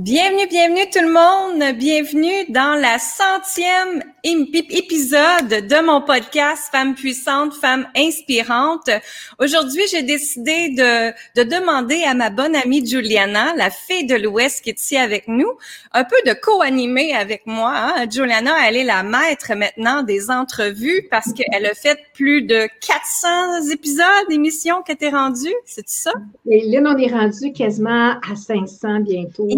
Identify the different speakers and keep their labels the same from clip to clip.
Speaker 1: Bienvenue, bienvenue tout le monde. Bienvenue dans la centième épisode de mon podcast Femmes puissantes, Femmes inspirantes. Aujourd'hui, j'ai décidé de, de demander à ma bonne amie Juliana, la fée de l'Ouest qui est ici avec nous, un peu de co-animer avec moi. Hein. Juliana, elle est la maître maintenant des entrevues parce qu'elle a fait plus de 400 épisodes d'émissions que t'es rendue. C'est ça?
Speaker 2: Et là, on est rendu quasiment à 500 bientôt.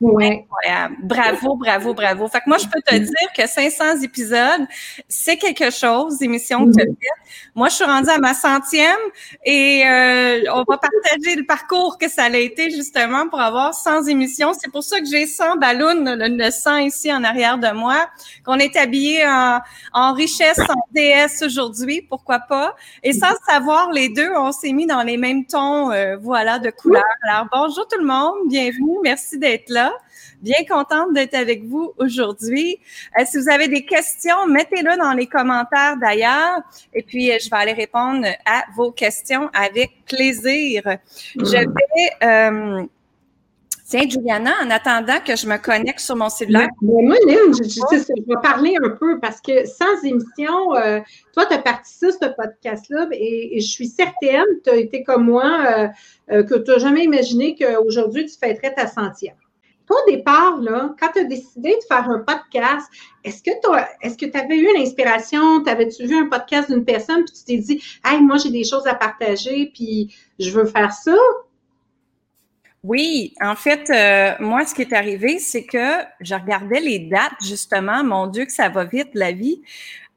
Speaker 1: Ouais. Incroyable. Bravo, bravo, bravo. Fait que moi, je peux te dire que 500 épisodes, c'est quelque chose, émission que tu as. Moi, je suis rendue à ma centième et euh, on va partager le parcours que ça a été justement pour avoir 100 émissions. C'est pour ça que j'ai 100 ballons, le, 100 ici en arrière de moi, qu'on est habillé en, en richesse, en DS aujourd'hui, pourquoi pas. Et sans savoir, les deux, on s'est mis dans les mêmes tons, euh, voilà, de couleurs. Alors, bonjour tout le monde, bienvenue, merci d'être là. Bien contente d'être avec vous aujourd'hui. Euh, si vous avez des questions, mettez-le dans les commentaires d'ailleurs. Et puis, euh, je vais aller répondre à vos questions avec plaisir. Je vais... Euh, Tiens, Juliana, en attendant que je me connecte sur mon cellulaire.
Speaker 2: Mais moi, Lynn, je, je, vais parler un peu parce que sans émission, toi, tu as participé à ce podcast-là et, je suis certaine, tu as été comme moi, que tu n'as jamais imaginé qu'aujourd'hui, tu fêterais ta centième au départ, là, quand tu as décidé de faire un podcast, est-ce que tu avais eu l'inspiration? T'avais-tu vu un podcast d'une personne puis tu t'es dit Hey, moi j'ai des choses à partager, puis je veux faire ça?
Speaker 1: Oui, en fait, euh, moi, ce qui est arrivé, c'est que je regardais les dates, justement. Mon Dieu, que ça va vite, la vie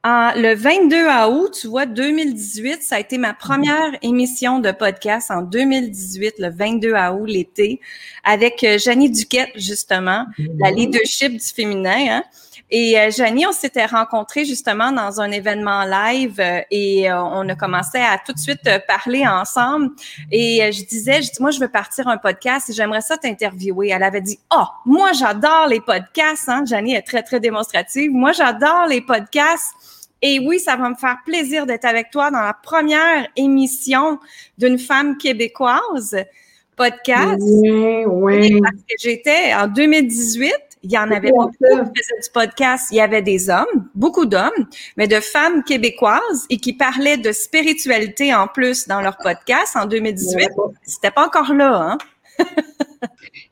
Speaker 1: le 22 août, tu vois, 2018, ça a été ma première émission de podcast en 2018, le 22 août, l'été, avec euh, Janie Duquette, justement, la leadership du féminin. Hein. Et euh, Janie, on s'était rencontrés justement dans un événement live euh, et euh, on a commencé à tout de suite parler ensemble. Et je disais, je dis, moi, je veux partir un podcast et j'aimerais ça t'interviewer. Elle avait dit, oh, moi, j'adore les podcasts. Hein? Janie est très, très démonstrative. Moi, j'adore les podcasts. Et oui, ça va me faire plaisir d'être avec toi dans la première émission d'une femme québécoise podcast.
Speaker 2: Oui, oui.
Speaker 1: Parce que j'étais en 2018, il y en avait beaucoup qui faisaient du podcast. Il y avait des hommes, beaucoup d'hommes, mais de femmes québécoises et qui parlaient de spiritualité en plus dans leur podcast en 2018. C'était pas encore là, hein?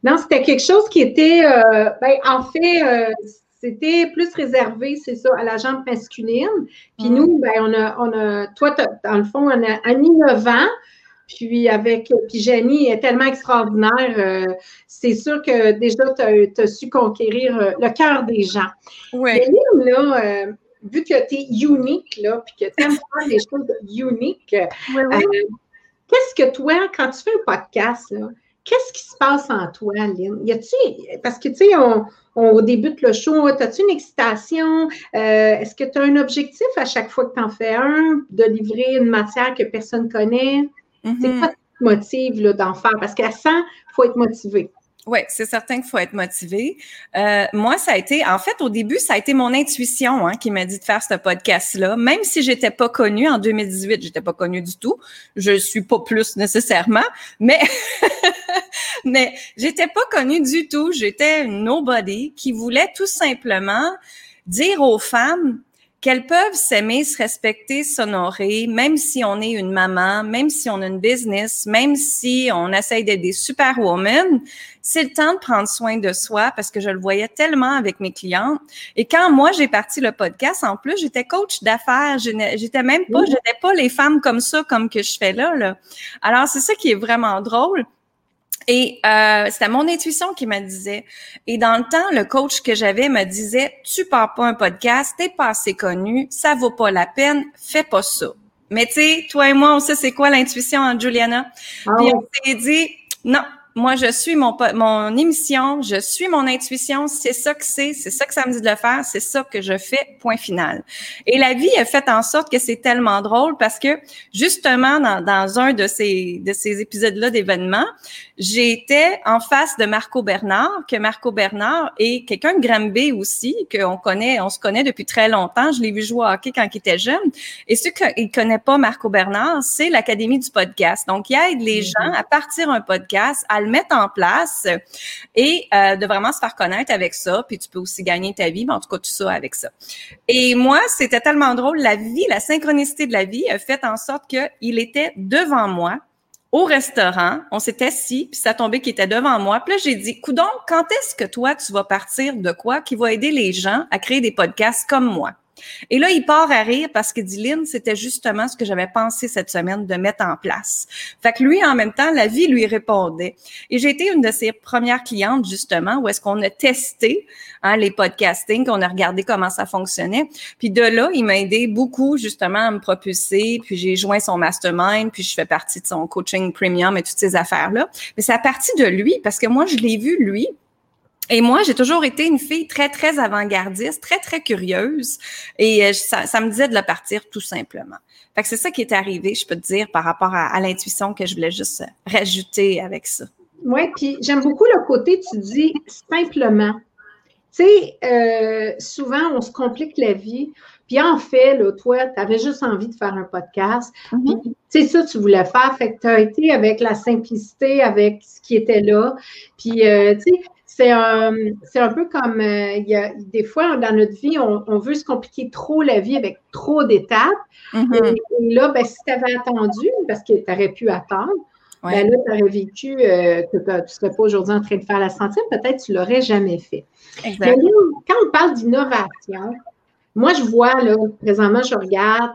Speaker 2: non, c'était quelque chose qui était, euh, ben, en fait, euh, c'était plus réservé, c'est ça, à la jambe masculine. Puis mm. nous, ben, on a, on a, toi, dans le fond, on a Annie 9 ans. Puis avec, puis Jenny est tellement extraordinaire. Euh, c'est sûr que déjà, tu as, su conquérir euh, le cœur des gens.
Speaker 1: Oui.
Speaker 2: Mais là, euh, vu que tu es unique, là, puis que tu aimes faire des choses uniques, qu'est-ce que toi, quand tu fais un podcast, là, Qu'est-ce qui se passe en toi, Lynn? Y a-tu, parce que, tu sais, on, on, débute le show, as-tu une excitation? Euh, est-ce que tu as un objectif à chaque fois que tu en fais un, de livrer une matière que personne connaît? C'est quoi qui te motive d'en faire? Parce qu'à 100, il faut être motivé.
Speaker 1: Oui, c'est certain qu'il faut être motivé. Euh, moi, ça a été, en fait, au début, ça a été mon intuition hein, qui m'a dit de faire ce podcast-là. Même si j'étais pas connue en 2018, j'étais pas connue du tout. Je suis pas plus nécessairement, mais mais j'étais pas connue du tout. J'étais nobody qui voulait tout simplement dire aux femmes qu'elles peuvent s'aimer, se respecter, s'honorer, même si on est une maman, même si on a une business, même si on essaye d'être des superwomen, c'est le temps de prendre soin de soi parce que je le voyais tellement avec mes clients. Et quand moi j'ai parti le podcast, en plus j'étais coach d'affaires, j'étais même pas, j'étais pas les femmes comme ça comme que je fais là. là. Alors c'est ça qui est vraiment drôle. Et euh, c'était mon intuition qui me disait. Et dans le temps, le coach que j'avais me disait Tu pars pas un podcast, t'es pas assez connu, ça vaut pas la peine, fais pas ça. Mais tu sais, toi et moi, on sait c'est quoi l'intuition en Juliana? Ah Puis on s'est dit Non, moi, je suis mon, mon émission, je suis mon intuition, c'est ça que c'est, c'est ça que ça me dit de le faire, c'est ça que je fais, point final. Et la vie a fait en sorte que c'est tellement drôle parce que justement, dans, dans un de ces, de ces épisodes-là d'événements, j'étais en face de Marco Bernard, que Marco Bernard est quelqu'un de Granby aussi, qu'on connaît, on se connaît depuis très longtemps. Je l'ai vu jouer au hockey quand il était jeune. Et ceux qui ne connaissent pas Marco Bernard, c'est l'Académie du podcast. Donc, il aide les mm-hmm. gens à partir un podcast, à le mettre en place et euh, de vraiment se faire connaître avec ça. Puis tu peux aussi gagner ta vie, mais en tout cas tout ça avec ça. Et moi, c'était tellement drôle. La vie, la synchronicité de la vie a fait en sorte qu'il était devant moi au restaurant, on s'est assis, puis ça tombé qu'il était devant moi. Puis là, j'ai dit, coudon, quand est-ce que toi, tu vas partir de quoi qui va aider les gens à créer des podcasts comme moi? Et là, il part à rire parce que dit c'était justement ce que j'avais pensé cette semaine de mettre en place. Fait que lui, en même temps, la vie lui répondait. Et j'ai été une de ses premières clientes, justement, où est-ce qu'on a testé hein, les podcasting, qu'on a regardé comment ça fonctionnait. Puis de là, il m'a aidé beaucoup, justement, à me propulser. Puis j'ai joint son mastermind, puis je fais partie de son coaching premium et toutes ces affaires-là. Mais c'est à partir de lui, parce que moi, je l'ai vu, lui, et moi, j'ai toujours été une fille très, très avant-gardiste, très, très curieuse. Et euh, ça, ça, me disait de le partir tout simplement. Fait que c'est ça qui est arrivé, je peux te dire, par rapport à, l'intuition que je voulais juste rajouter avec ça.
Speaker 2: Oui, puis j'aime beaucoup le côté, tu dis simplement. Tu sais, euh, souvent, on se complique la vie. Puis en fait, là, toi, tu avais juste envie de faire un podcast. Mm-hmm. c'est ça tu voulais faire. Fait que tu as été avec la simplicité, avec ce qui était là. Puis, euh, tu sais, c'est un, un, peu comme euh, il y a, des fois dans notre vie, on, veut se compliquer trop la vie avec trop d'étapes. Mm-hmm. et, là, ben, si tu avais attendu, parce que tu aurais pu attendre, ben là, tu aurais vécu euh, que tu ne serais pas aujourd'hui en train de faire la centième, peut-être tu ne l'aurais jamais fait. Mais quand on parle d'innovation, moi, je vois, là, présentement, je regarde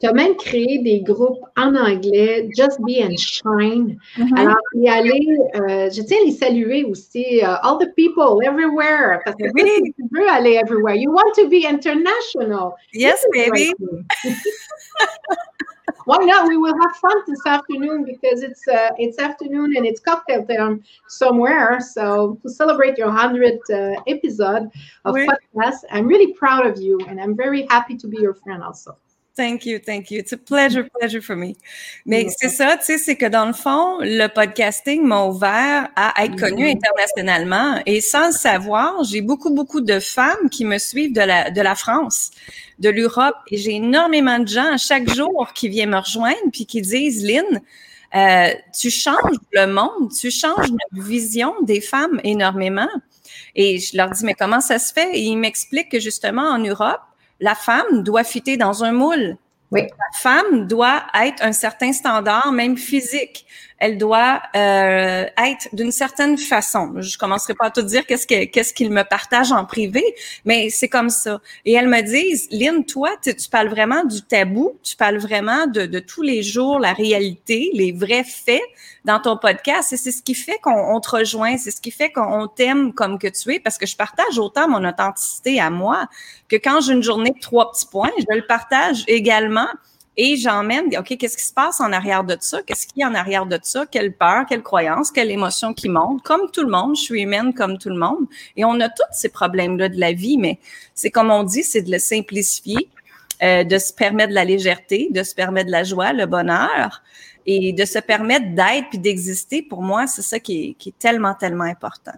Speaker 2: tu as même créé des groupes en anglais, Just Be and Shine. Mm-hmm. Alors, y aller, euh, je tiens à les saluer aussi, uh, all the people everywhere, parce que oui. tu veux aller everywhere. You want to be international.
Speaker 1: Yes, baby.
Speaker 2: Why not? We will have fun this afternoon because it's uh, it's afternoon and it's cocktail time somewhere. So to celebrate your hundredth uh, episode of oui. podcast, I'm really proud of you, and I'm very happy to be your friend also.
Speaker 1: Thank you, thank you. It's a pleasure, pleasure for me. Mais c'est ça, tu sais, c'est que dans le fond, le podcasting m'a ouvert à être connu mm-hmm. internationalement. Et sans le savoir, j'ai beaucoup, beaucoup de femmes qui me suivent de la, de la France, de l'Europe. Et j'ai énormément de gens chaque jour qui viennent me rejoindre puis qui disent, Lynn, euh, tu changes le monde, tu changes notre vision des femmes énormément. Et je leur dis, mais comment ça se fait? Et ils m'expliquent que justement en Europe, la femme doit fitter dans un moule.
Speaker 2: Oui.
Speaker 1: La femme doit être un certain standard, même physique elle doit euh, être d'une certaine façon. Je commencerai pas à te dire qu'est-ce que, qu'est-ce qu'il me partage en privé, mais c'est comme ça. Et elles me disent, Lynn, toi, tu, parles vraiment du tabou, tu parles vraiment de, de, tous les jours, la réalité, les vrais faits dans ton podcast. Et c'est ce qui fait qu'on te rejoint, c'est ce qui fait qu'on t'aime comme que tu es, parce que je partage autant mon authenticité à moi que quand j'ai une journée de trois petits points, je le partage également et j'emmène, OK, qu'est-ce qui se passe en arrière de ça? Qu'est-ce qu'il y a en arrière de ça? Quelle peur, quelle croyance, quelle émotion qui monte? Comme tout le monde, je suis humaine comme tout le monde. Et on a tous ces problèmes-là de la vie, mais c'est comme on dit, c'est de le simplifier, euh, de se permettre de la légèreté, de se permettre de la joie, le bonheur et de se permettre d'être puis d'exister. Pour moi, c'est ça qui est tellement, tellement important.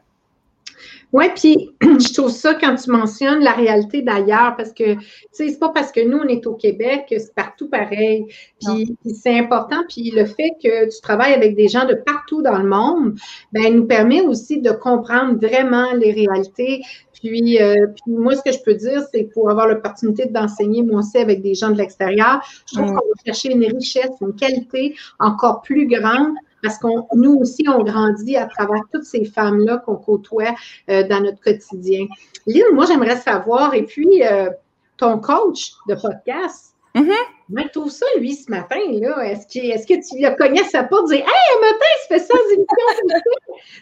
Speaker 2: Oui, puis je trouve ça quand tu mentionnes la réalité d'ailleurs, parce que, tu sais, c'est pas parce que nous, on est au Québec que c'est partout pareil. Puis, c'est important. Puis le fait que tu travailles avec des gens de partout dans le monde, ben, nous permet aussi de comprendre vraiment les réalités. Puis, euh, puis moi, ce que je peux dire, c'est pour avoir l'opportunité d'enseigner moi aussi avec des gens de l'extérieur, je trouve mm. qu'on va chercher une richesse, une qualité encore plus grande parce qu'on nous aussi, on grandit à travers toutes ces femmes-là qu'on côtoie euh, dans notre quotidien. Lynn, moi, j'aimerais savoir, et puis euh, ton coach de podcast, mm -hmm. trouve ça, lui, ce matin, là. Est-ce que, est que tu as cogné sa porte dire Hey, un matin, il se fait ça, émissions,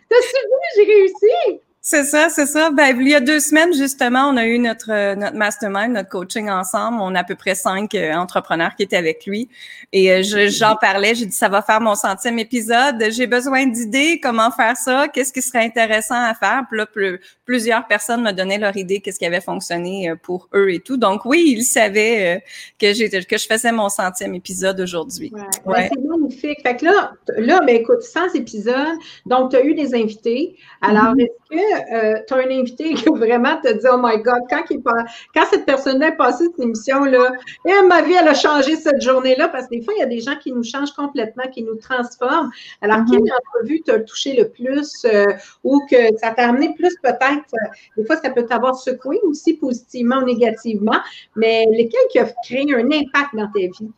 Speaker 2: t'as suivi, j'ai réussi.
Speaker 1: C'est ça, c'est ça. Ben, il y a deux semaines, justement, on a eu notre, euh, notre mastermind, notre coaching ensemble. On a à peu près cinq euh, entrepreneurs qui étaient avec lui. Et euh, j'en parlais, j'ai dit, ça va faire mon centième épisode. J'ai besoin d'idées, comment faire ça, qu'est-ce qui serait intéressant à faire? Puis là, plusieurs personnes me donnaient leur idée, qu'est-ce qui avait fonctionné pour eux et tout. Donc oui, ils savaient que, que je faisais mon centième épisode aujourd'hui.
Speaker 2: Ouais. Ben, c'est magnifique. Fait que là, là ben, écoute, 100 épisodes. Donc, tu as eu des invités. Alors, mm-hmm. est-ce que euh, tu as un invité qui vraiment te dit Oh my God, quand, il, quand cette personne-là est passée cette émission-là, eh, ma vie, elle a changé cette journée-là, parce que des fois, il y a des gens qui nous changent complètement, qui nous transforment. Alors, mm-hmm. quelle entrevue t'a touché le plus euh, ou que ça t'a amené plus peut-être, euh, des fois, ça peut t'avoir secoué aussi positivement ou négativement, mais lesquels qui ont créé un impact dans ta vie?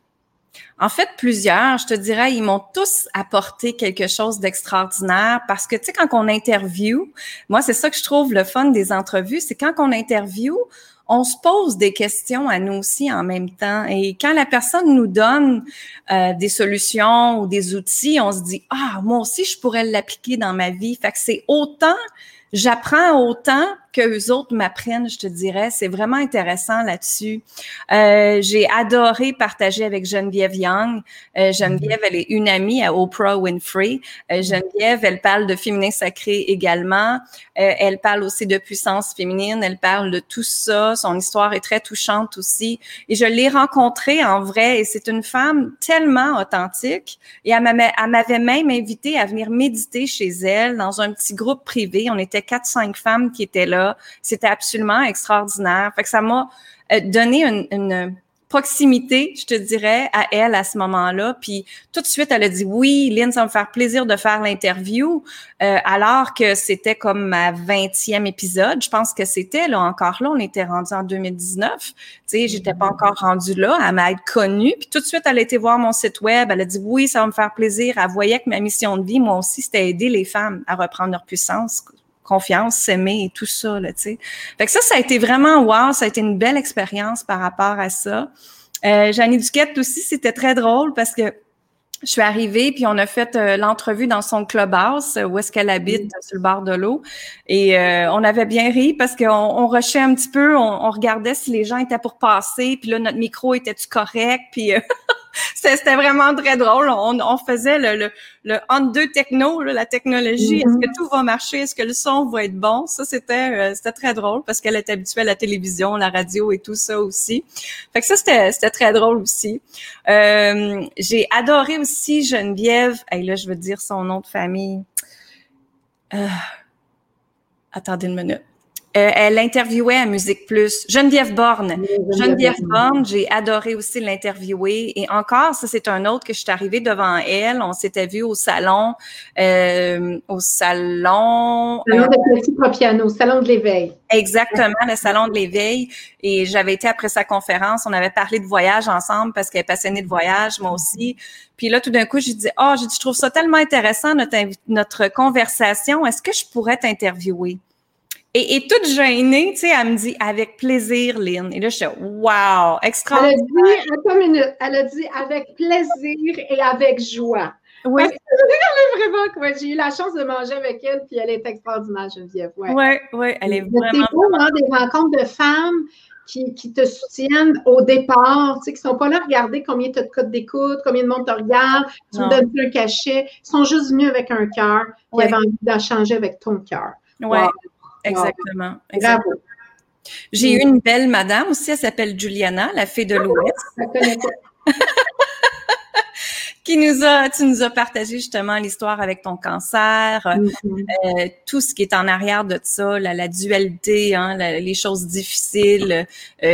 Speaker 1: En fait, plusieurs, je te dirais, ils m'ont tous apporté quelque chose d'extraordinaire parce que, tu sais, quand on interview, moi, c'est ça que je trouve le fun des entrevues, c'est quand on interview, on se pose des questions à nous aussi en même temps. Et quand la personne nous donne euh, des solutions ou des outils, on se dit, ah, moi aussi, je pourrais l'appliquer dans ma vie. Fait que c'est autant j'apprends autant que les autres m'apprennent, je te dirais. C'est vraiment intéressant là-dessus. Euh, j'ai adoré partager avec Geneviève Young. Euh, Geneviève, elle est une amie à Oprah Winfrey. Euh, Geneviève, elle parle de féminin sacré également. Euh, elle parle aussi de puissance féminine. Elle parle de tout ça. Son histoire est très touchante aussi. Et je l'ai rencontrée en vrai et c'est une femme tellement authentique. Et elle m'avait même invité à venir méditer chez elle dans un petit groupe privé. On était quatre, cinq femmes qui étaient là c'était absolument extraordinaire. Que ça m'a euh, donné une, proximité, je te dirais, à elle à ce moment-là. Puis tout de suite, elle a dit oui, Lynn, ça va me faire plaisir de faire l'interview. Euh, alors que c'était comme ma 20e épisode. Je pense que c'était là encore là, on était rendu en 2019. Tu sais, j'étais pas encore rendue là, à m'être connue. Puis tout de suite, elle a été voir mon site web. Elle a dit oui, ça va me faire plaisir. Elle voyait que ma mission de vie, moi aussi, c'était aider les femmes à reprendre leur puissance, confiance, s'aimer et tout ça, là, tu sais. Fait que ça, ça a été vraiment wow, ça a été une belle expérience par rapport à ça. Euh, Jeannie Duquette aussi, c'était très drôle parce que je suis arrivée, puis on a fait euh, l'entrevue dans son clubhouse, où est-ce qu'elle habite, sur le bord de l'eau. Et euh, on avait bien ri parce qu'on on rushait un petit peu, on, on, regardait si les gens étaient pour passer, puis là, notre micro était-tu correct, puis... Euh, C'était vraiment très drôle. On, on faisait le, le, le on-deux techno, la technologie. Est-ce que mm-hmm. tout va marcher? Est-ce que le son va être bon? Ça, c'était euh, c'était très drôle parce qu'elle est habituée à la télévision, la radio et tout ça aussi. Fait que ça, c'était c'était très drôle aussi. Euh, J'ai adoré aussi Geneviève. Et là, je veux dire son nom de famille. Euh, attendez une minute. Euh, elle interviewait à Musique Plus. Geneviève Borne. Geneviève Borne, j'ai adoré aussi l'interviewer. Et encore, ça, c'est un autre que je suis arrivée devant elle. On s'était vu au salon, euh, au salon...
Speaker 2: Salon de Petit salon de l'éveil.
Speaker 1: Exactement, le salon de l'éveil. Et j'avais été après sa conférence, on avait parlé de voyage ensemble parce qu'elle est passionnée de voyage, moi aussi. Puis là, tout d'un coup, j'ai dit, oh, je trouve ça tellement intéressant, notre, notre conversation. Est-ce que je pourrais t'interviewer? Et, et toute gênée, tu sais, elle me dit avec plaisir, Lynn. Et là, je suis wow, extraordinaire.
Speaker 2: Elle a dit, minute, elle a dit avec plaisir et avec joie. Oui. Parce que, vraiment, quoi. J'ai eu la chance de manger avec elle, puis elle est extraordinaire, Geneviève.
Speaker 1: Oui, oui, ouais, elle est vraiment.
Speaker 2: C'est beau, hein, des rencontres de femmes qui, qui, te soutiennent au départ, tu sais, qui ne sont pas là à regarder combien tu as de codes d'écoute, combien de monde te regarde, tu me donnes plus un cachet. Ils sont juste venus avec un cœur, qui avaient envie d'échanger avec ton cœur.
Speaker 1: Oui. Exactement. exactement. J'ai eu une belle madame aussi, elle s'appelle Juliana, la fée de l'Ouest. qui nous a, tu nous as partagé justement l'histoire avec ton cancer, mm-hmm. euh, tout ce qui est en arrière de ça, la, la dualité, hein, les choses difficiles, euh,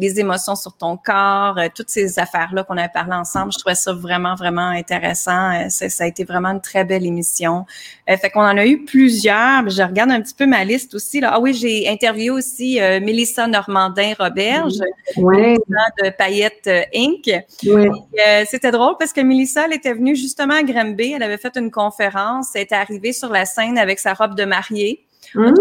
Speaker 1: les émotions sur ton corps, euh, toutes ces affaires-là qu'on a parlé ensemble. Je trouvais ça vraiment, vraiment intéressant. Euh, ça, a été vraiment une très belle émission. fait qu'on en a eu plusieurs. Je regarde un petit peu ma liste aussi. Là. Ah oui, j'ai interviewé aussi Mélissa Normandin-Roberge,
Speaker 2: ouais.
Speaker 1: de Paillettes Inc. C'était drôle parce que Mélissa, elle était venue justement à Granby. Elle avait fait une conférence. Elle était arrivée sur la scène avec sa robe de mariée. Mmh.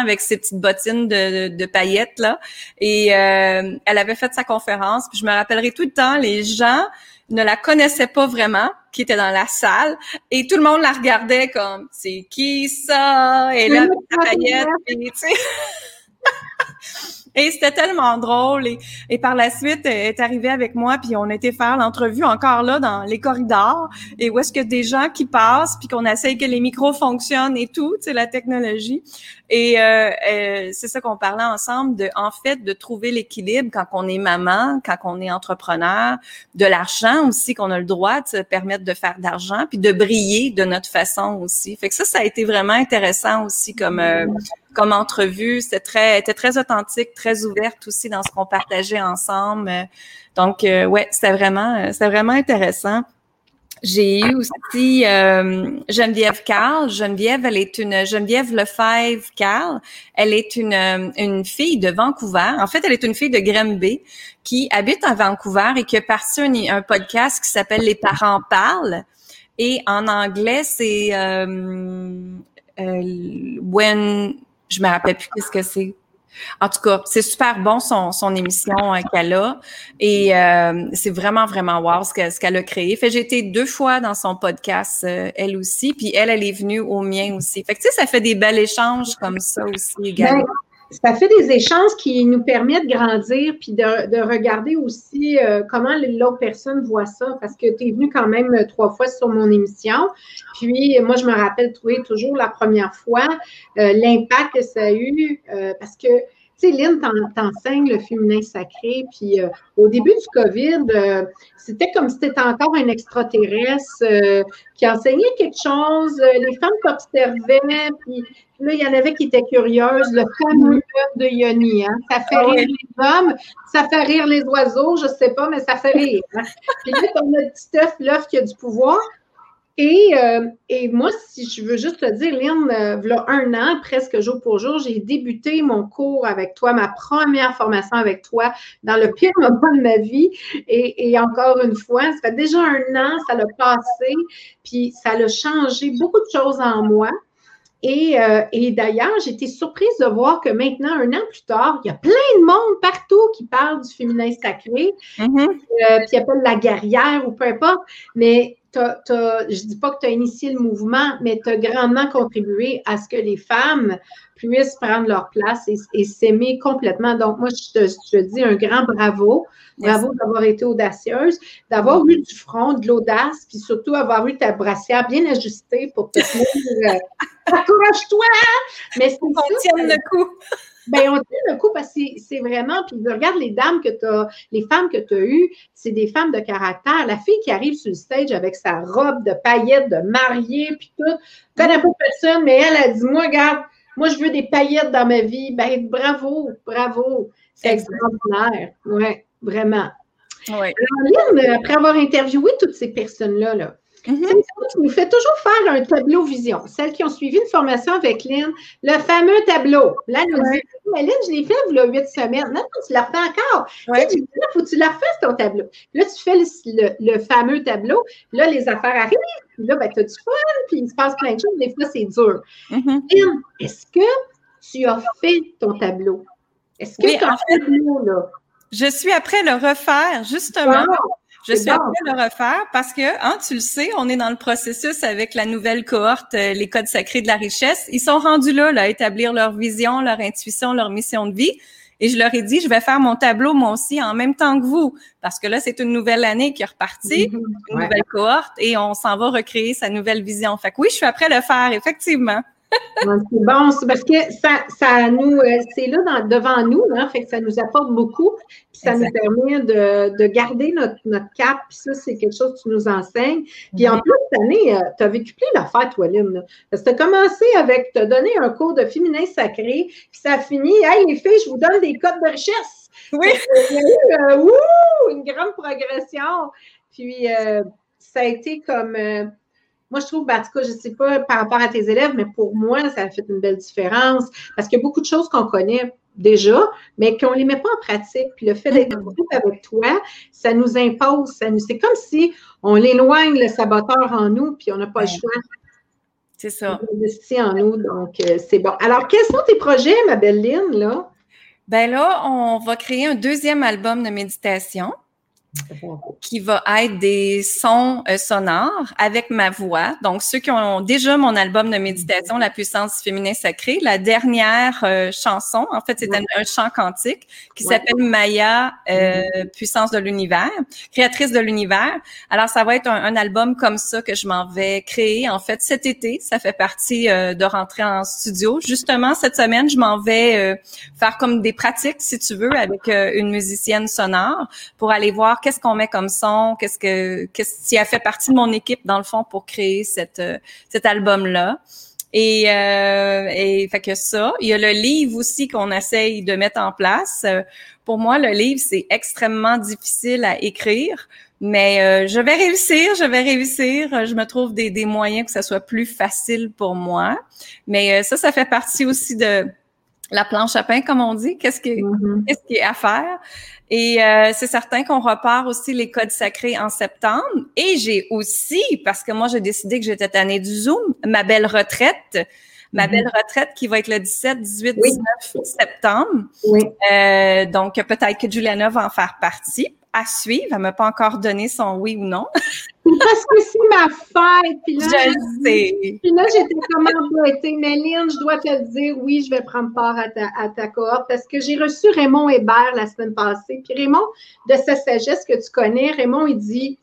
Speaker 1: avec ses petites bottines de, paillettes là et euh, elle avait fait sa conférence puis je me rappellerai tout le temps les gens ne la connaissaient pas vraiment qui étaient dans la salle et tout le monde la regardait comme c'est qui ça? Et là avec paillette Et c'était tellement drôle. Et, et, par la suite, elle est arrivée avec moi, puis on été faire l'entrevue encore là dans les corridors, et où est-ce que des gens qui passent, puis qu'on essaye que les micros fonctionnent et tout, c'est la technologie. Et euh, euh, c'est ça qu'on parlait ensemble, de en fait de trouver l'équilibre quand on est maman, quand on est entrepreneur, de l'argent aussi qu'on a le droit de se permettre de faire d'argent, puis de briller de notre façon aussi. Fait que ça, ça a été vraiment intéressant aussi comme euh, comme entrevue. C'était très, était très authentique, très ouverte aussi dans ce qu'on partageait ensemble. Donc, euh, ouais, c'était vraiment, euh, c'était vraiment intéressant. J'ai eu aussi euh, Geneviève Carl. Geneviève, elle est une Geneviève Lefebvre Carl. Elle est une, une fille de Vancouver. En fait, elle est une fille de Granby qui habite à Vancouver et qui a parti un, un podcast qui s'appelle Les parents parlent. Et en anglais, c'est euh, When je me rappelle plus qu'est-ce que c'est. En tout cas, c'est super bon son, son émission euh, qu'elle a et euh, c'est vraiment vraiment wow ce qu'elle qu'elle a créé. Fait j'ai été deux fois dans son podcast euh, elle aussi, puis elle elle est venue au mien aussi. Fait que tu sais ça fait des bels échanges comme ça aussi également.
Speaker 2: Ça fait des échanges qui nous permettent de grandir puis de, de regarder aussi euh, comment l'autre personne voit ça. Parce que tu es venu quand même trois fois sur mon émission. Puis moi, je me rappelle trouver toujours la première fois euh, l'impact que ça a eu euh, parce que tu sais, Lynn t'enseigne le féminin sacré, puis au début du COVID, c'était comme si c'était encore un extraterrestre qui enseignait quelque chose, les femmes t'observaient, puis Là, il y en avait qui étaient curieuses. Le fameux œuf de Yoni. Hein? Ça fait ah rire les hommes, ça fait rire les oiseaux, je ne sais pas, mais ça fait rire. Hein? Puis là, on a petit œuf, l'œuf qui a du pouvoir. Et, euh, et, moi, si je veux juste te dire, Lynn, euh, il y a un an, presque jour pour jour, j'ai débuté mon cours avec toi, ma première formation avec toi dans le pire moment de ma vie. Et, et encore une fois, ça fait déjà un an, ça l'a passé, puis ça a changé beaucoup de choses en moi. Et, euh, et d'ailleurs, j'étais surprise de voir que maintenant, un an plus tard, il y a plein de monde partout qui parle du féminin sacré, mm-hmm. euh, puis appelle la guerrière ou peu importe. Mais je ne dis pas que tu as initié le mouvement, mais tu as grandement contribué à ce que les femmes puissent prendre leur place et, s'aimer complètement. Donc, moi, je te, dis un grand bravo. Bravo d'avoir été audacieuse, d'avoir eu du front, de l'audace, puis surtout avoir eu ta brassière bien ajustée pour te tenir. Euh, accroche-toi!
Speaker 1: Mais on tient le coup.
Speaker 2: Ben, on tient le coup parce que c'est vraiment. Puis regarde les dames que tu as, les femmes que tu as eues, c'est des femmes de caractère. La fille qui arrive sur le stage avec sa robe de paillettes, de mariée, puis tout, connais pas personne, mais elle a dit Moi, regarde, moi, je veux des paillettes dans ma vie. Ben, bravo, bravo. C'est extraordinaire. Oui, vraiment. Ouais. Alors, après avoir interviewé toutes ces personnes-là, là, Mm-hmm. Tu nous fais toujours faire un tableau vision. Celles qui ont suivi une formation avec Lynn, le fameux tableau. Là, nous dit, mais Lynn, je l'ai fait il y a huit semaines. Non, tu l'as fait encore. Il faut que tu la fasses ton tableau. Là, tu fais le, fameux tableau. Là, les affaires arrivent. Là, ben, tu as du fun, puis il se passe plein de choses. Des fois, c'est dur. Mm-hmm. Lynn, est-ce que tu as fait ton tableau? Est-ce que tu as fait tableau, là?
Speaker 1: Je suis après le refaire, justement. Je suis train de le refaire parce que, hein, tu le sais, on est dans le processus avec la nouvelle cohorte, euh, les codes sacrés de la richesse. Ils sont rendus là, là, à établir leur vision, leur intuition, leur mission de vie. Et je leur ai dit, je vais faire mon tableau moi aussi en même temps que vous, parce que là, c'est une nouvelle année qui est repartie, mhm. une nouvelle cohorte, et on s'en va recréer sa nouvelle vision. Fait que oui, je suis après le faire, effectivement
Speaker 2: c'est bon, parce que ça, ça nous, euh, c'est là devant nous, hein, fait que ça nous apporte beaucoup, puis ça nous permet de, garder notre, notre cap, puis ça, c'est quelque chose que tu nous enseignes. Puis en plus, cette année, euh, tu as vécu plein d'affaires, toi, Lynn. Parce que tu as commencé avec, tu as donné un cours de féminin sacré, puis ça a fini, hey, les filles, je vous donne des codes de richesse. Oui. Il y a eu, euh, une grande progression. Puis, ça a été comme moi, je trouve, ben, en tout cas, je ne sais pas par rapport à tes élèves, mais pour moi, ça a fait une belle différence parce qu'il y a beaucoup de choses qu'on connaît déjà, mais qu'on ne les met pas en pratique. Puis le fait d'être mm-hmm. avec toi, ça nous impose. Ça nous, c'est comme si on l'éloigne, le saboteur en nous, puis on n'a pas le choix.
Speaker 1: C'est ça.
Speaker 2: On investit en nous, donc euh, c'est bon. Alors, quels sont tes projets, ma belle Lynn, là?
Speaker 1: Ben là, on va créer un deuxième album de méditation. Qui va être des sons euh, sonores avec ma voix. Donc, ceux qui ont déjà mon album de méditation, La puissance féminin sacrée, la dernière euh, chanson, en fait, c'est un, chant quantique qui s'appelle Maya, euh, mm-hmm. puissance de l'univers, créatrice de l'univers. Alors, ça va être un, album comme ça que je m'en vais créer, en fait, cet été. Ça fait partie de rentrer en studio. Justement, cette semaine, je m'en vais faire comme des pratiques, si tu veux, avec une musicienne sonore pour aller voir qu'est-ce qu'on met comme son, qu'est-ce que qu'est-ce qui a fait partie de mon équipe dans le fond pour créer cette euh, cet album là. Et, euh, et fait que ça, il y a le livre aussi qu'on essaye de mettre en place. Pour moi, le livre c'est extrêmement difficile à écrire, mais euh, je vais réussir, je vais réussir. Je me trouve des, des moyens que ça soit plus facile pour moi. Mais ça, ça fait partie aussi de la planche à pain, comme on dit. Qu'est-ce qui, mm-hmm. qui est à faire? Et euh, c'est certain qu'on repart aussi les codes sacrés en septembre. Et j'ai aussi, parce que moi, j'ai décidé que j'étais année du Zoom, ma belle retraite. Ma mm-hmm. belle retraite qui va être le 17, 18, 19 septembre. Oui. Euh, donc, peut-être que Juliana va en faire partie à suivre. Elle m'a pas encore donné son oui ou non.
Speaker 2: Parce que c'est ma fête. Puis là,
Speaker 1: je sais.
Speaker 2: Puis là, j'étais comme embêtée. Mais Lynn, je dois te dire, oui, je vais prendre part à ta, à ta cohorte parce que j'ai reçu Raymond Hébert la semaine passée. Puis Raymond, de sa sagesse que tu connais, Raymond, il dit,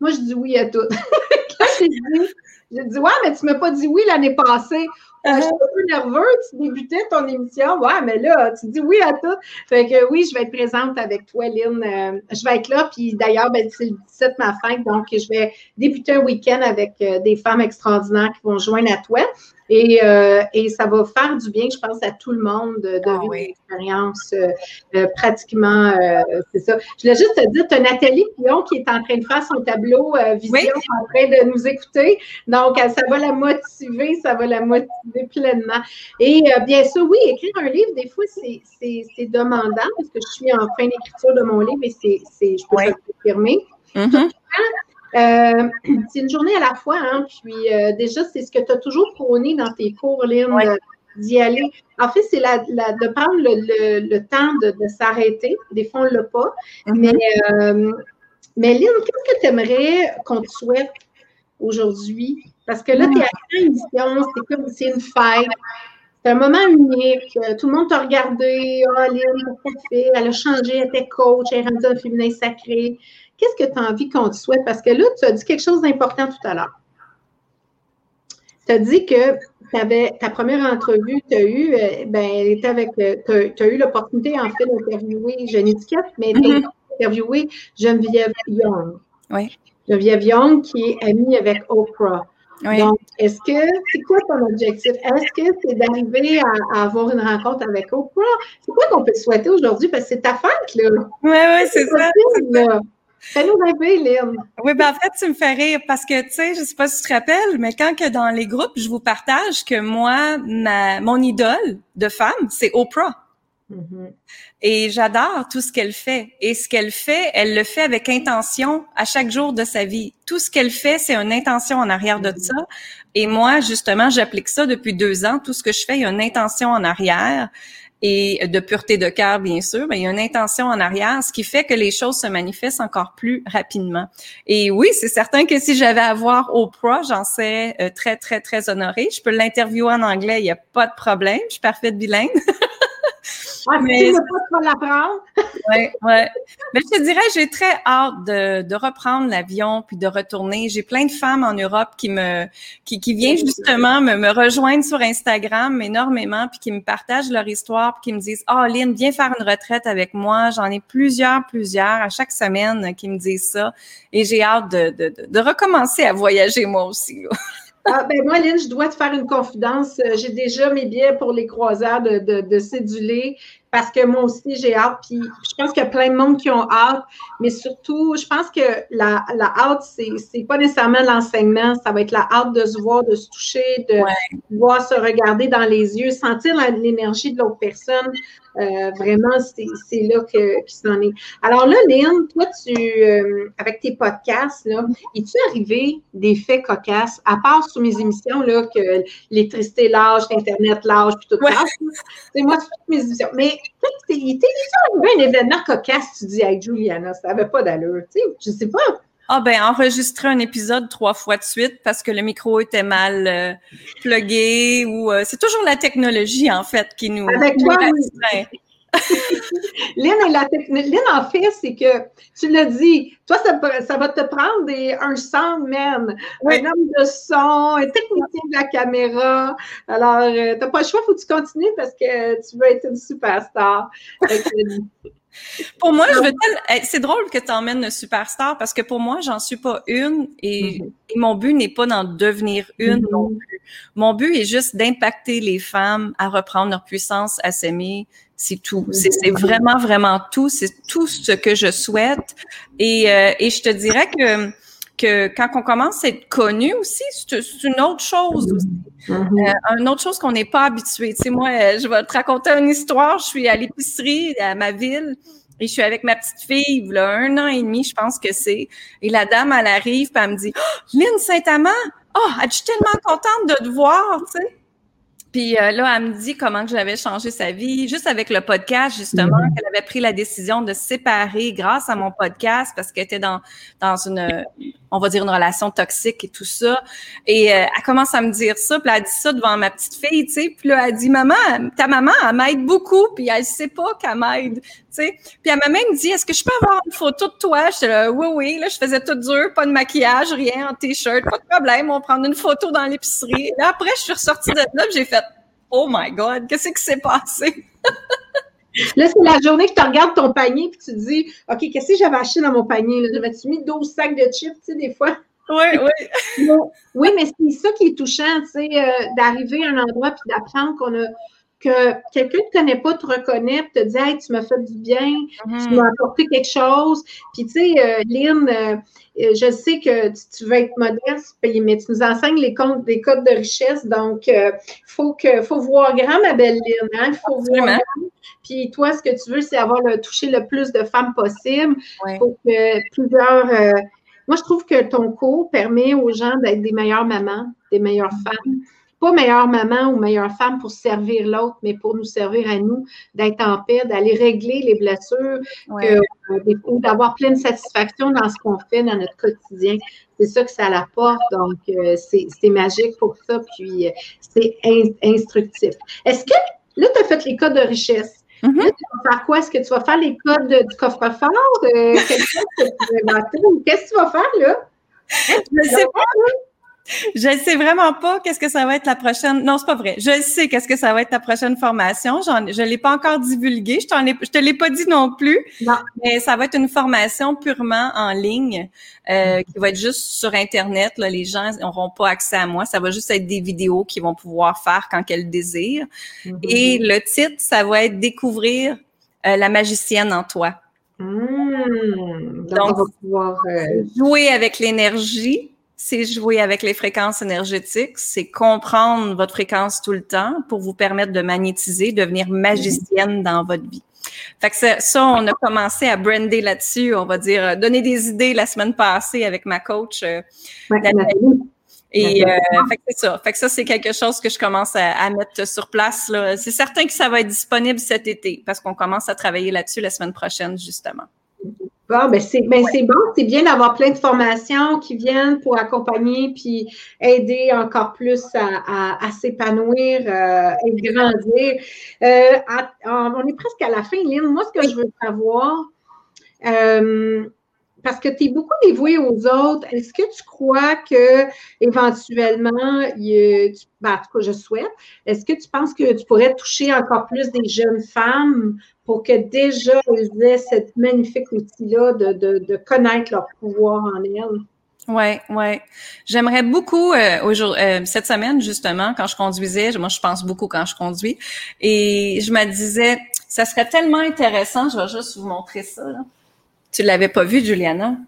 Speaker 2: moi, je dis oui à tout. J'ai dit, j'ai dit, ouais, mais tu m'as pas dit oui l'année passée. Je suis un peu nerveux, tu débutais ton émission. Ouais, mais là, tu dis oui à tout. Fait que oui, je vais être présente avec toi, Lynn. Euh, je vais être là. Puis d'ailleurs, ben, c'est le 17 ma fête. Donc, je vais débuter un week-end avec euh, des femmes extraordinaires qui vont joindre à toi. Et, euh, et, ça va faire du bien, je pense, à tout le monde de, ah vivre une expérience euh, euh, pratiquement, c'est ça. Je voulais juste te dire, tu as Nathalie Pion qui est en train de faire son tableau vision, en train de nous écouter. Donc, ça va la motiver, ça va la motiver pleinement. Et bien sûr, oui, écrire un livre, des fois, c'est demandant parce que je suis en fin d'écriture de mon livre et c'est, je peux ouais. confirmer. Mm-hmm. Euh, c'est une journée à la fois, hein, puis euh, déjà, c'est ce que tu as toujours prôné dans tes cours, Lynn, d'y aller. En fait, c'est la, de prendre le, temps de, s'arrêter. Des fois, on ne l'a pas. Mm-hmm. Mais, euh, mais Lynn, qu'est-ce que tu aimerais qu'on te souhaite aujourd'hui? Parce que là, tu es à la émission, c'est comme c'est une fête. C'est un moment unique. Tout le monde t'a regardé. Oh, Lynn, qu'est-ce fait? Elle a changé, elle était coach, elle est rendue un féminin sacré. Qu'est-ce que tu as envie qu'on te souhaite? Parce que là, tu as dit quelque chose d'important tout à l'heure. Tu as dit que avais, ta première entrevue tu as eue, euh, ben, avec, euh, tu as, eu l'opportunité en fait d'interviewer Jenny Duquette, mais tu as interviewé Geneviève Young.
Speaker 1: Oui.
Speaker 2: Geneviève Young qui est amie avec Oprah. Oui. Donc, est-ce que, c'est quoi ton objectif? Est-ce que c'est d'arriver à, avoir une rencontre avec Oprah? C'est quoi qu'on peut souhaiter aujourd'hui? Parce que c'est ta fête, là.
Speaker 1: Oui, oui, c'est ça.
Speaker 2: Fais-nous rêver,
Speaker 1: Oui, ben en fait, tu me fais rire parce que, tu sais, je sais pas si tu te rappelles, mais quand que dans les groupes, je vous partage que moi, ma, mon idole de femme, c'est Oprah. Mm-hmm. Et j'adore tout ce qu'elle fait. Et ce qu'elle fait, elle le fait avec intention à chaque jour de sa vie. Tout ce qu'elle fait, c'est une intention en arrière de ça. Et moi, justement, j'applique ça depuis deux ans. Tout ce que je fais, il y a une intention en arrière et de pureté de cœur, bien sûr, mais il y a une intention en arrière, ce qui fait que les choses se manifestent encore plus rapidement. Et oui, c'est certain que si j'avais à voir Oprah, j'en serais euh, très, très, très honorée. Je peux l'interviewer en anglais, il n'y a pas de problème. Je suis parfaite bilingue.
Speaker 2: Mais pas l'apprendre.
Speaker 1: oui, oui. Mais je te dirais, j'ai très hâte de, de reprendre l'avion puis de retourner. J'ai plein de femmes en Europe qui me qui, qui viennent justement me, me rejoindre sur Instagram énormément puis qui me partagent leur histoire puis qui me disent Oh Lynn, viens faire une retraite avec moi. J'en ai plusieurs, plusieurs à chaque semaine qui me disent ça. Et j'ai hâte de, de, de recommencer à voyager moi aussi.
Speaker 2: Ah, ben moi, Lynn, je dois te faire une confidence. Euh, j'ai déjà mes billets pour les croisières de, de, parce que moi aussi, j'ai hâte. Puis je pense qu'il y a plein de monde qui ont hâte, mais surtout, je pense que la, la hâte, c'est, c'est pas nécessairement l'enseignement, ça va être la hâte de se voir, de se toucher, de voir se regarder dans les yeux, sentir l'énergie de l'autre personne. Euh, vraiment, c'est là que, que c'en est. Alors là, Lynn, toi, tu, euh, avec tes podcasts, là, es-tu arrivé des faits cocasses, à part sur mes émissions, là, que l'électricité lâche, l'Internet lâche, puis tout ça? C'est moi, sur toutes mes émissions. Mais il était arrivé un événement cocasse, tu dis, hey, Juliana, ça n'avait pas d'allure. Tu sais, je sais pas.
Speaker 1: Ah ben enregistrer un épisode trois fois de suite parce que le micro était mal euh, plugué ou euh, c'est toujours la technologie en fait qui nous.
Speaker 2: Avec toi, Lynn, la Lynn, en fait, c'est que tu l'as dit, toi, ça, ça, va te prendre des, un soundman, un homme de son, un technicien de la caméra. Alors, euh, tu n'as pas le choix, il faut que tu continues parce que tu veux être une superstar.
Speaker 1: Pour moi, je veux c'est drôle que tu emmènes une superstar parce que pour moi, j'en suis pas une et, mm-hmm. mon but n'est pas d'en devenir une mm-hmm. non plus. Mon but est juste d'impacter les femmes à reprendre leur puissance, à s'aimer. C'est tout. Mm-hmm. C'est vraiment, vraiment tout. C'est tout ce que je souhaite. Et, euh, et je te dirais que que quand on commence à être connu aussi, c'est une autre chose aussi. Euh, une autre chose qu'on n'est pas habitué. Tu sais, moi, euh, je vais te raconter une histoire. Je suis à l'épicerie à ma ville et je suis avec ma petite fille, là, un an et demi, je pense que c'est. Et la dame, elle arrive, puis elle me dit oh, Lynn Saint-Amand, oh, je suis tellement contente de te voir, tu sais. Puis euh, là, elle me dit comment que j'avais changé sa vie, juste avec le podcast, justement, mm-hmm. qu'elle avait pris la décision de se séparer grâce à mon podcast parce qu'elle était dans, dans une, on va dire, une relation toxique et tout ça. Et euh, elle commence à me dire ça, puis elle dit ça devant ma petite fille, tu sais. Puis là, elle dit, maman, ta maman, elle m'aide beaucoup, puis elle sait pas qu'elle m'aide, sais. Puis elle m'a même dit, est-ce que je peux avoir une photo de toi? J'étais là, oui, oui. Là, je faisais tout dur, pas de maquillage, rien, en t-shirt, pas de problème. On va prendre une photo dans l'épicerie. Là, après, je suis ressortie de là, j'ai fait, oh my God, qu'est-ce qui s'est passé?
Speaker 2: Là, c'est la journée que tu regardes ton panier et tu te dis, OK, qu'est-ce que j'avais acheté dans mon panier? J'avais-tu mis 12 sacs de chips, tu sais, des fois?
Speaker 1: Oui, oui.
Speaker 2: oui, mais c'est ça qui est touchant, tu sais, euh, d'arriver à un endroit puis d'apprendre qu'on a que quelqu'un ne te connaît pas, te reconnaît, te dit Hey, tu m'as fait du bien, tu mm-hmm. m'as apporté quelque chose. Puis, tu sais, euh, Lynn, euh, euh, je sais que tu, veux être modeste, mais tu nous enseignes les comptes, des codes de richesse. Donc, il faut, que, faut voir grand, ma belle Lynn. Hein? Il faut voir grand. Puis, toi, ce que tu veux, c'est avoir le, touché le plus de femmes possible. Il faut que plusieurs. moi, je trouve que ton cours permet aux gens d'être des meilleures mamans, des meilleures femmes pas meilleure maman ou meilleure femme pour servir l'autre, mais pour nous servir à nous, d'être en paix, d'aller régler les blessures, euh, ou d'avoir pleine satisfaction dans ce qu'on fait dans notre quotidien. C'est ça que ça l'apporte. Donc, euh, c'est magique pour ça, puis euh, c'est instructif. Est-ce que, là, tu as fait les codes de richesse. Mm-hmm. Là, tu vas faire quoi? Est-ce que tu vas faire les codes du coffre-fort? Qu'est-ce que tu vas faire, là?
Speaker 1: Je sais pas. Je ne sais vraiment pas qu'est-ce que ça va être la prochaine. Non, c'est pas vrai. Je sais qu'est-ce que ça va être la prochaine formation. je ne l'ai pas encore divulgué. Je ne te l'ai pas dit non plus. Non. Mais ça va être une formation purement en ligne euh, qui va être juste sur Internet. Là, les gens n'auront pas accès à moi. Ça va juste être des vidéos qu'ils vont pouvoir faire quand qu'elles désirent. Mm-hmm. Et le titre, ça va être Découvrir euh, la magicienne en toi.
Speaker 2: Mmh. Donc, on va pouvoir
Speaker 1: euh, jouer avec l'énergie c'est jouer avec les fréquences énergétiques, c'est comprendre votre fréquence tout le temps pour vous permettre de magnétiser, devenir magicienne dans votre vie. Fait que ça, on a commencé à brander là-dessus, on va dire, euh, donner des idées la semaine passée avec ma coach. Euh, et euh, fait que c'est ça. Fait que ça, c'est quelque chose que je commence à, à mettre sur place. C'est certain que ça va être disponible cet été parce qu'on commence à travailler là-dessus la semaine prochaine, justement.
Speaker 2: Bon, ben c'est ben bon, c'est bien d'avoir plein de formations qui viennent pour accompagner puis aider encore plus à, à, s'épanouir euh, et grandir. Euh, on est presque à la fin, Lynn. Moi, ce que je veux savoir, euh, parce que tu es beaucoup dévouée aux autres, est-ce que tu crois que éventuellement, il, tu, ben, en tout cas, je souhaite, est-ce que tu penses que tu pourrais toucher encore plus des jeunes femmes pour que déjà elles aient cette magnifique outil-là de, de, connaître leur pouvoir en elles?
Speaker 1: Oui, oui. J'aimerais beaucoup euh, euh, cette semaine justement quand je conduisais, moi je pense beaucoup quand je conduis et je me disais ça serait tellement intéressant, je vais juste vous montrer ça. Là. Tu l'avais pas vu Juliana?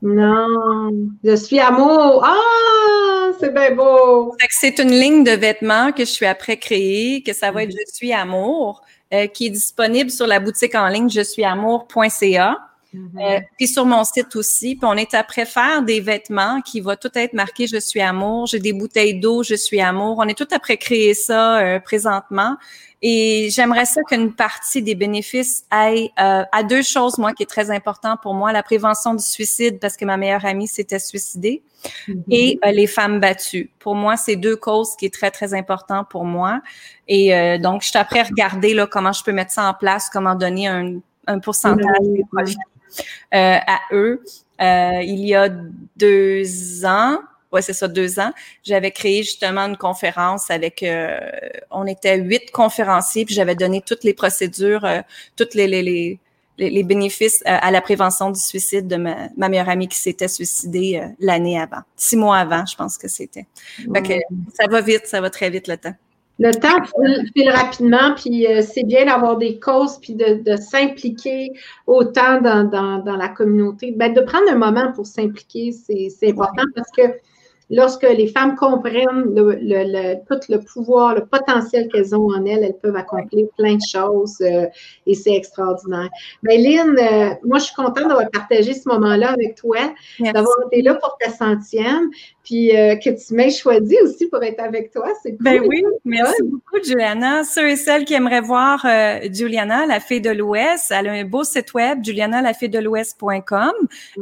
Speaker 2: Non, je suis amour. Ah, c'est bien beau.
Speaker 1: C'est une ligne de vêtements que je suis après créée, que ça va être je suis amour. Euh, qui est disponible sur la boutique en ligne je suis amour.ca. Mm-hmm. puis sur mon site aussi. Puis on est après faire des vêtements qui vont tout être marqués Je suis amour. J'ai des bouteilles d'eau Je suis amour. On est tout après créer ça présentement. Et j'aimerais ça qu'une partie des bénéfices aille euh, à deux choses, moi, qui est très important pour moi. La prévention du suicide, parce que ma meilleure amie s'était suicidée, mm-hmm. et euh, les femmes battues. Pour moi, c'est deux causes qui est très, très important pour moi. Et euh, donc, je suis après regarder là, comment je peux mettre ça en place, comment donner un, un pourcentage des profits à eux. il y a deux ans, ouais, c'est ça, deux ans, j'avais créé justement une conférence avec, euh, on était huit conférenciers, puis j'avais donné toutes les procédures, euh, toutes les, les, les, les bénéfices euh, à la prévention du suicide de ma, ma meilleure amie qui s'était suicidée l'année avant, six mois avant, je pense que c'était. ça va vite, ça va très vite le temps.
Speaker 2: Le temps file, rapidement, puis c'est bien d'avoir des causes, puis de, de s'impliquer autant dans, dans, dans, la communauté. Ben, de prendre un moment pour s'impliquer, c'est important parce que lorsque les femmes comprennent le, tout le pouvoir, le potentiel qu'elles ont en elles, elles peuvent accomplir plein de choses euh, et c'est extraordinaire. Mais Lynn, euh, moi, je suis contente d'avoir partagé ce moment-là avec toi, d'avoir été là pour ta centième, puis euh, que tu m'aies choisi aussi pour être avec toi. C'est
Speaker 1: cool. Ben oui, merci beaucoup, Juliana. Ceux et celles qui aimeraient voir Juliana, la fée de l'Ouest, elle a un beau site web, julianalafedelouest.com.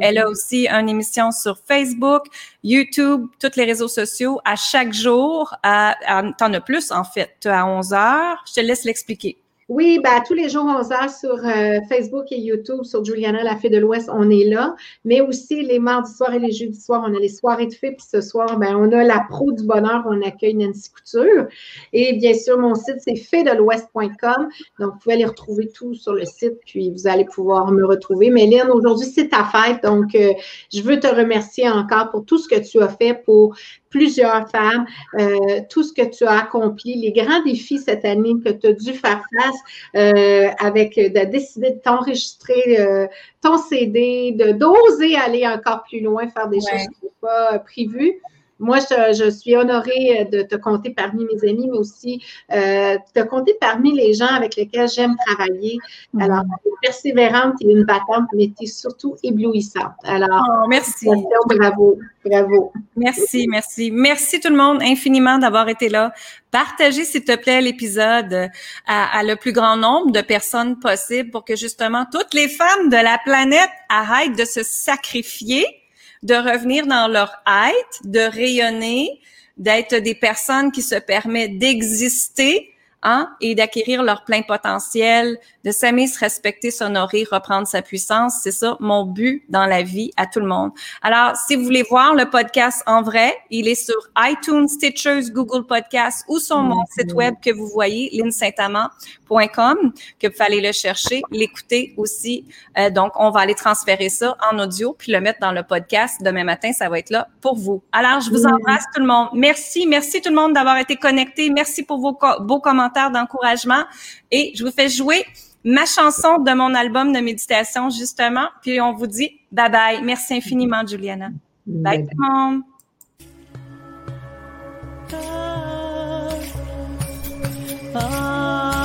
Speaker 1: Elle a aussi une émission sur Facebook, YouTube, tous les réseaux sociaux à chaque jour. À, T'en as plus, en fait. À 11 heures. Je te laisse l'expliquer.
Speaker 2: Oui, ben, tous les jours 11 heures sur euh, Facebook et YouTube, sur Juliana, la fée de l'Ouest, on est là. Mais aussi les mardis soirs et les jeudis soirs, on a les soirées de fées. Puis ce soir, ben, on a la pro du bonheur, on accueille Nancy Couture. Et bien sûr, mon site, c'est fédelouest.com. Donc, vous pouvez aller retrouver tout sur le site, puis vous allez pouvoir me retrouver. Mais Lynn, aujourd'hui, c'est ta fête. Donc, euh, je veux te remercier encore pour tout ce que tu as fait pour plusieurs femmes, euh, tout ce que tu as accompli, les grands défis cette année que tu as dû faire face euh, avec de décider de t'enregistrer euh, ton CD, de d'oser aller encore plus loin, faire des choses qui n'étaient pas prévues moi, je, suis honorée de te compter parmi mes amis, mais aussi euh, de te compter parmi les gens avec lesquels j'aime travailler. Mm-hmm. Alors, tu es persévérante, tu es une battante, mais tu es surtout éblouissante. Alors,
Speaker 1: oh, merci.
Speaker 2: Bravo, bravo.
Speaker 1: Merci, merci. Merci tout le monde infiniment d'avoir été là. Partagez, s'il te plaît, l'épisode à, à, le plus grand nombre de personnes possible pour que justement toutes les femmes de la planète arrêtent de se sacrifier de revenir dans leur être, de rayonner, d'être des personnes qui se permettent d'exister hein, et d'acquérir leur plein potentiel, de s'aimer, se respecter, s'honorer, reprendre sa puissance. C'est ça mon but dans la vie à tout le monde. Alors, si vous voulez voir le podcast en vrai, il est sur iTunes, Stitchers, Google Podcasts ou sur mon site web que vous voyez, linsaintamant.com, que vous allez le chercher, l'écouter aussi. Euh, donc, on va aller transférer ça en audio puis le mettre dans le podcast. Demain matin, ça va être là pour vous. Alors, je vous embrasse tout le monde. Merci, merci tout le monde d'avoir été connecté. Merci pour vos beaux commentaires d'encouragement et je vous fais jouer ma chanson de mon album de méditation, justement. Puis on vous dit bye bye. Merci infiniment, Juliana. Bye, tout le monde. Maya